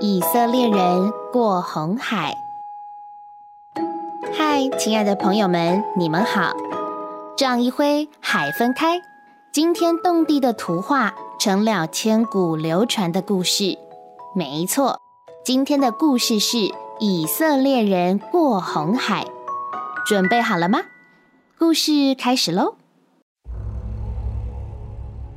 以色列人过红海。嗨，亲爱的朋友们，你们好！这样一挥，海分开，惊天动地的图画成了千古流传的故事。没错，今天的故事是以色列人过红海。准备好了吗？故事开始喽！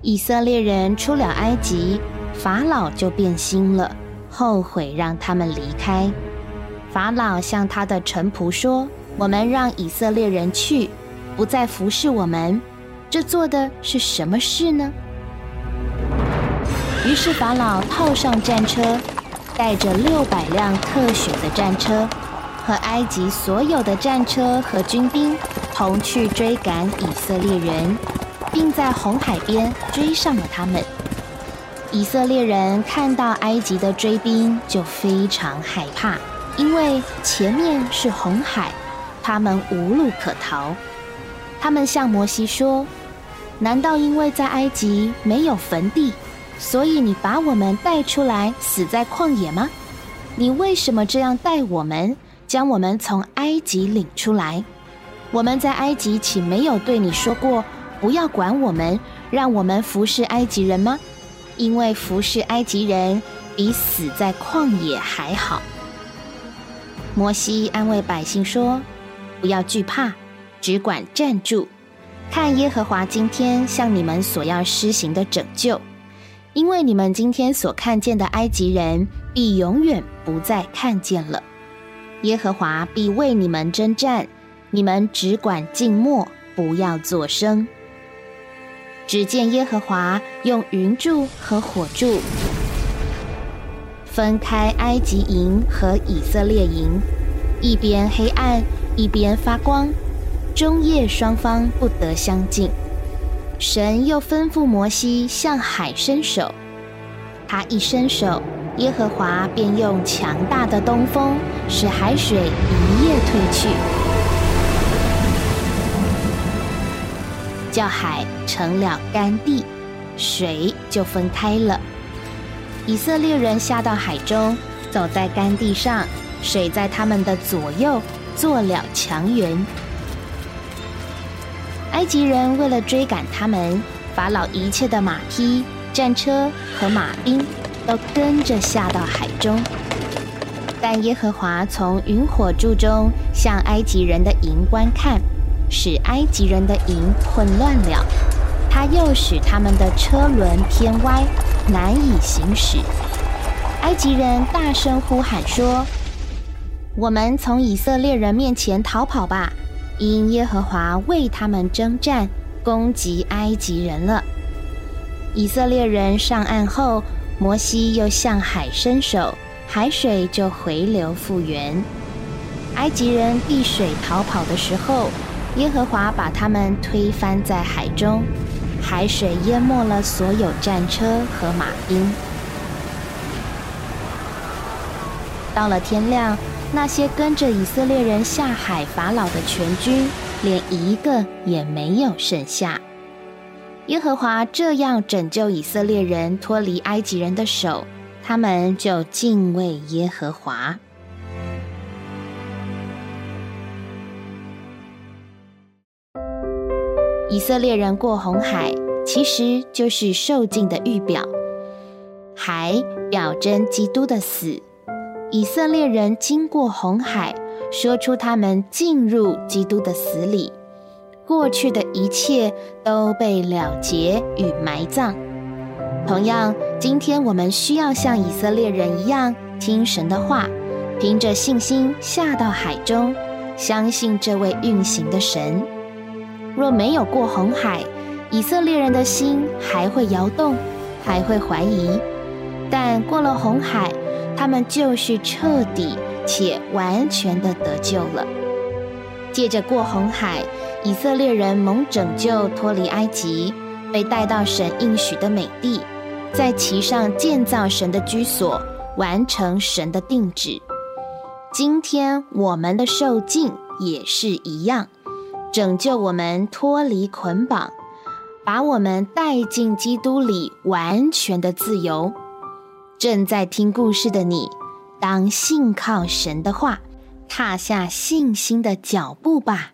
以色列人出了埃及，法老就变心了，后悔让他们离开。法老向他的臣仆说：“我们让以色列人去，不再服侍我们，这做的是什么事呢？”于是法老套上战车，带着六百辆特选的战车，和埃及所有的战车和军兵同去追赶以色列人。并在红海边追上了他们。以色列人看到埃及的追兵，就非常害怕，因为前面是红海，他们无路可逃。他们向摩西说：“难道因为在埃及没有坟地，所以你把我们带出来死在旷野吗？你为什么这样待我们，将我们从埃及领出来？我们在埃及岂没有对你说过？”不要管我们，让我们服侍埃及人吗？因为服侍埃及人比死在旷野还好。摩西安慰百姓说：“不要惧怕，只管站住，看耶和华今天向你们所要施行的拯救。因为你们今天所看见的埃及人，必永远不再看见了。耶和华必为你们征战，你们只管静默，不要作声。”只见耶和华用云柱和火柱分开埃及营和以色列营，一边黑暗，一边发光，中夜双方不得相近。神又吩咐摩西向海伸手，他一伸手，耶和华便用强大的东风使海水一夜退去。叫海成了干地，水就分开了。以色列人下到海中，走在干地上，水在他们的左右做了墙垣。埃及人为了追赶他们，法老一切的马匹、战车和马兵都跟着下到海中。但耶和华从云火柱中向埃及人的营观看。使埃及人的营混乱了，他又使他们的车轮偏歪，难以行驶。埃及人大声呼喊说：“我们从以色列人面前逃跑吧！因耶和华为他们征战，攻击埃及人了。”以色列人上岸后，摩西又向海伸手，海水就回流复原。埃及人避水逃跑的时候。耶和华把他们推翻在海中，海水淹没了所有战车和马兵。到了天亮，那些跟着以色列人下海法老的全军，连一个也没有剩下。耶和华这样拯救以色列人脱离埃及人的手，他们就敬畏耶和华。以色列人过红海，其实就是受尽的预表。海表征基督的死。以色列人经过红海，说出他们进入基督的死里，过去的一切都被了结与埋葬。同样，今天我们需要像以色列人一样，听神的话，凭着信心下到海中，相信这位运行的神。若没有过红海，以色列人的心还会摇动，还会怀疑；但过了红海，他们就是彻底且完全的得救了。借着过红海，以色列人蒙拯救，脱离埃及，被带到神应许的美地，在其上建造神的居所，完成神的定旨。今天我们的受尽也是一样。拯救我们脱离捆绑，把我们带进基督里完全的自由。正在听故事的你，当信靠神的话，踏下信心的脚步吧。